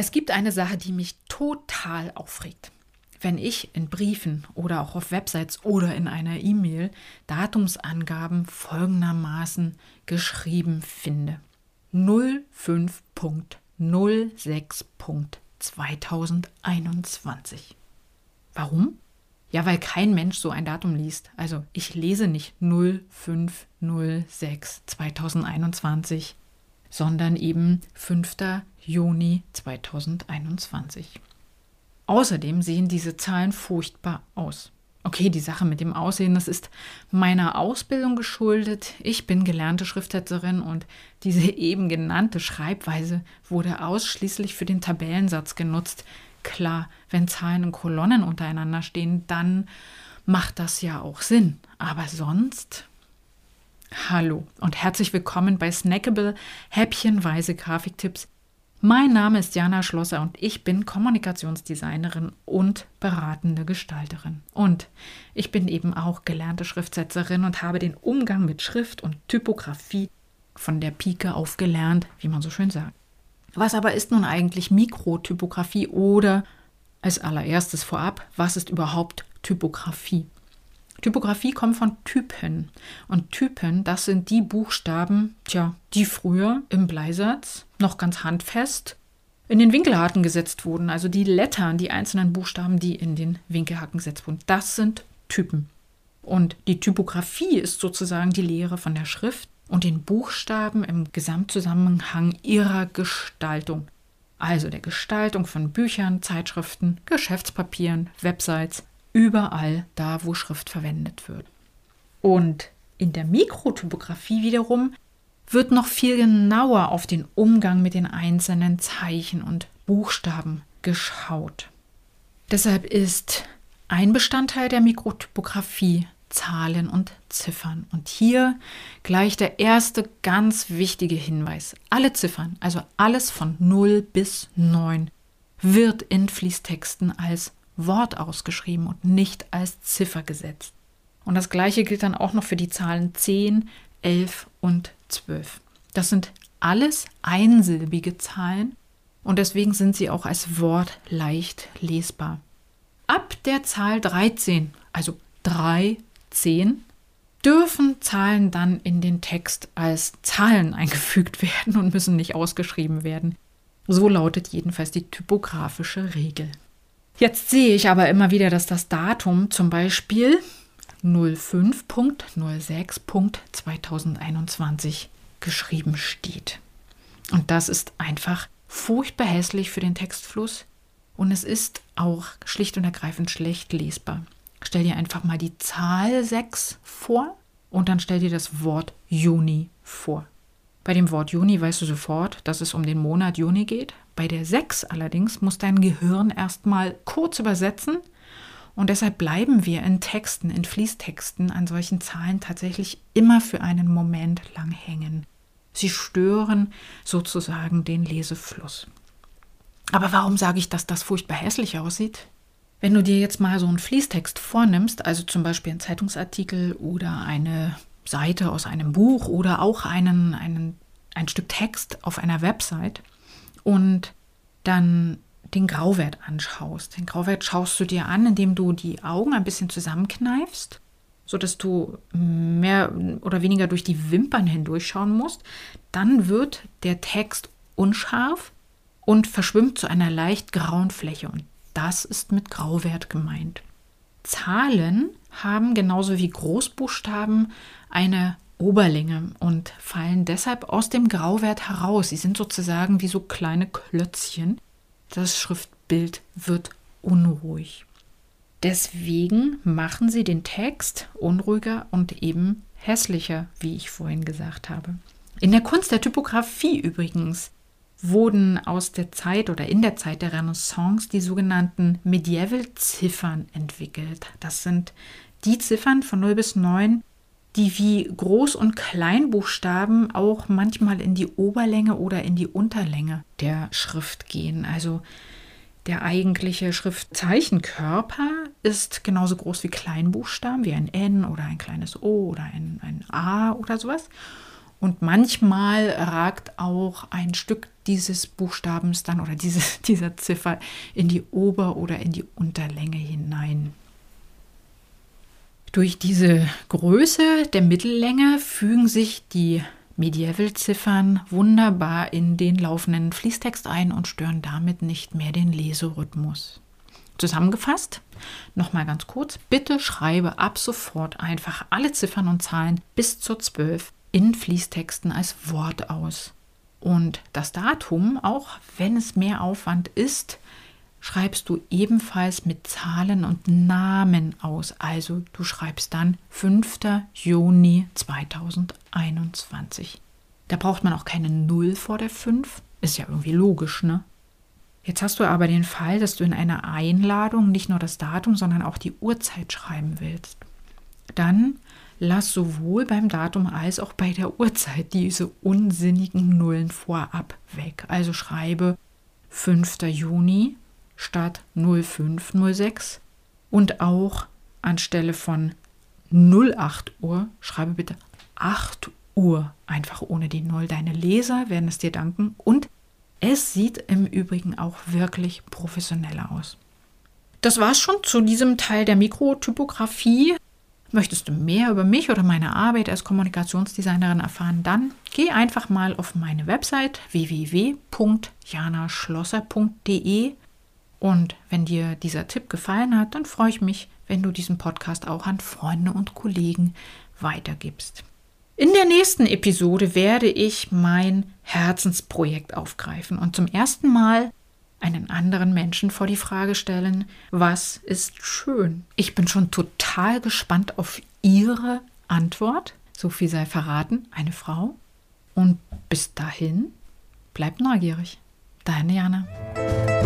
Es gibt eine Sache, die mich total aufregt. Wenn ich in Briefen oder auch auf Websites oder in einer E-Mail Datumsangaben folgendermaßen geschrieben finde. 05.06.2021. Warum? Ja, weil kein Mensch so ein Datum liest. Also ich lese nicht 0506 2021, sondern eben 5. Juni 2021. Außerdem sehen diese Zahlen furchtbar aus. Okay, die Sache mit dem Aussehen, das ist meiner Ausbildung geschuldet. Ich bin gelernte Schriftsetzerin und diese eben genannte Schreibweise wurde ausschließlich für den Tabellensatz genutzt. Klar, wenn Zahlen und Kolonnen untereinander stehen, dann macht das ja auch Sinn. Aber sonst. Hallo und herzlich willkommen bei Snackable Häppchenweise Grafiktipps mein Name ist Jana Schlosser und ich bin Kommunikationsdesignerin und beratende Gestalterin. Und ich bin eben auch gelernte Schriftsetzerin und habe den Umgang mit Schrift und Typografie von der Pike auf gelernt, wie man so schön sagt. Was aber ist nun eigentlich Mikrotypografie oder als allererstes vorab, was ist überhaupt Typografie? Typografie kommt von Typen. Und Typen, das sind die Buchstaben, tja, die früher im Bleisatz noch ganz handfest in den Winkelhaken gesetzt wurden. Also die Lettern, die einzelnen Buchstaben, die in den Winkelhaken gesetzt wurden. Das sind Typen. Und die Typografie ist sozusagen die Lehre von der Schrift und den Buchstaben im Gesamtzusammenhang ihrer Gestaltung. Also der Gestaltung von Büchern, Zeitschriften, Geschäftspapieren, Websites, überall da, wo Schrift verwendet wird. Und in der Mikrotypografie wiederum wird noch viel genauer auf den Umgang mit den einzelnen Zeichen und Buchstaben geschaut. Deshalb ist ein Bestandteil der Mikrotypografie Zahlen und Ziffern. Und hier gleich der erste ganz wichtige Hinweis. Alle Ziffern, also alles von 0 bis 9, wird in Fließtexten als Wort ausgeschrieben und nicht als Ziffer gesetzt. Und das gleiche gilt dann auch noch für die Zahlen 10, 11 und 12. Das sind alles einsilbige Zahlen und deswegen sind sie auch als Wort leicht lesbar. Ab der Zahl 13, also 3, 10, dürfen Zahlen dann in den Text als Zahlen eingefügt werden und müssen nicht ausgeschrieben werden. So lautet jedenfalls die typografische Regel. Jetzt sehe ich aber immer wieder, dass das Datum zum Beispiel 05.06.2021 geschrieben steht. Und das ist einfach furchtbar hässlich für den Textfluss und es ist auch schlicht und ergreifend schlecht lesbar. Stell dir einfach mal die Zahl 6 vor und dann stell dir das Wort Juni vor. Bei dem Wort Juni weißt du sofort, dass es um den Monat Juni geht. Bei der 6 allerdings muss dein Gehirn erstmal kurz übersetzen und deshalb bleiben wir in Texten, in Fließtexten an solchen Zahlen tatsächlich immer für einen Moment lang hängen. Sie stören sozusagen den Lesefluss. Aber warum sage ich, dass das furchtbar hässlich aussieht? Wenn du dir jetzt mal so einen Fließtext vornimmst, also zum Beispiel einen Zeitungsartikel oder eine Seite aus einem Buch oder auch einen, einen, ein Stück Text auf einer Website und dann den Grauwert anschaust. Den Grauwert schaust du dir an, indem du die Augen ein bisschen zusammenkneifst, sodass du mehr oder weniger durch die Wimpern hindurchschauen musst. Dann wird der Text unscharf und verschwimmt zu einer leicht grauen Fläche. Und das ist mit Grauwert gemeint. Zahlen haben genauso wie Großbuchstaben eine Oberlänge und fallen deshalb aus dem Grauwert heraus. Sie sind sozusagen wie so kleine Klötzchen. Das Schriftbild wird unruhig. Deswegen machen sie den Text unruhiger und eben hässlicher, wie ich vorhin gesagt habe. In der Kunst der Typografie übrigens wurden aus der Zeit oder in der Zeit der Renaissance die sogenannten Medieval-Ziffern entwickelt. Das sind die Ziffern von 0 bis 9, die wie Groß- und Kleinbuchstaben auch manchmal in die Oberlänge oder in die Unterlänge der Schrift gehen. Also der eigentliche Schriftzeichenkörper ist genauso groß wie Kleinbuchstaben, wie ein N oder ein kleines O oder ein, ein A oder sowas. Und manchmal ragt auch ein Stück dieses Buchstabens dann oder diese, dieser Ziffer in die Ober- oder in die Unterlänge hinein. Durch diese Größe der Mittellänge fügen sich die Medieval-Ziffern wunderbar in den laufenden Fließtext ein und stören damit nicht mehr den Leserhythmus. Zusammengefasst, nochmal ganz kurz, bitte schreibe ab sofort einfach alle Ziffern und Zahlen bis zur 12 in Fließtexten als Wort aus. Und das Datum, auch wenn es mehr Aufwand ist, schreibst du ebenfalls mit Zahlen und Namen aus. Also du schreibst dann 5. Juni 2021. Da braucht man auch keine Null vor der 5. Ist ja irgendwie logisch, ne? Jetzt hast du aber den Fall, dass du in einer Einladung nicht nur das Datum, sondern auch die Uhrzeit schreiben willst. Dann lass sowohl beim Datum als auch bei der Uhrzeit diese unsinnigen Nullen vorab weg. Also schreibe 5. Juni statt 0506 und auch anstelle von 08 Uhr schreibe bitte 8 Uhr, einfach ohne die Null. Deine Leser werden es dir danken und es sieht im Übrigen auch wirklich professioneller aus. Das war's schon zu diesem Teil der Mikrotypografie. Möchtest du mehr über mich oder meine Arbeit als Kommunikationsdesignerin erfahren, dann geh einfach mal auf meine Website www.janaschlosser.de und wenn dir dieser Tipp gefallen hat, dann freue ich mich, wenn du diesen Podcast auch an Freunde und Kollegen weitergibst. In der nächsten Episode werde ich mein Herzensprojekt aufgreifen und zum ersten Mal einen anderen Menschen vor die Frage stellen, was ist schön? Ich bin schon total gespannt auf Ihre Antwort. So viel sei verraten, eine Frau. Und bis dahin, bleib neugierig. Deine Jana.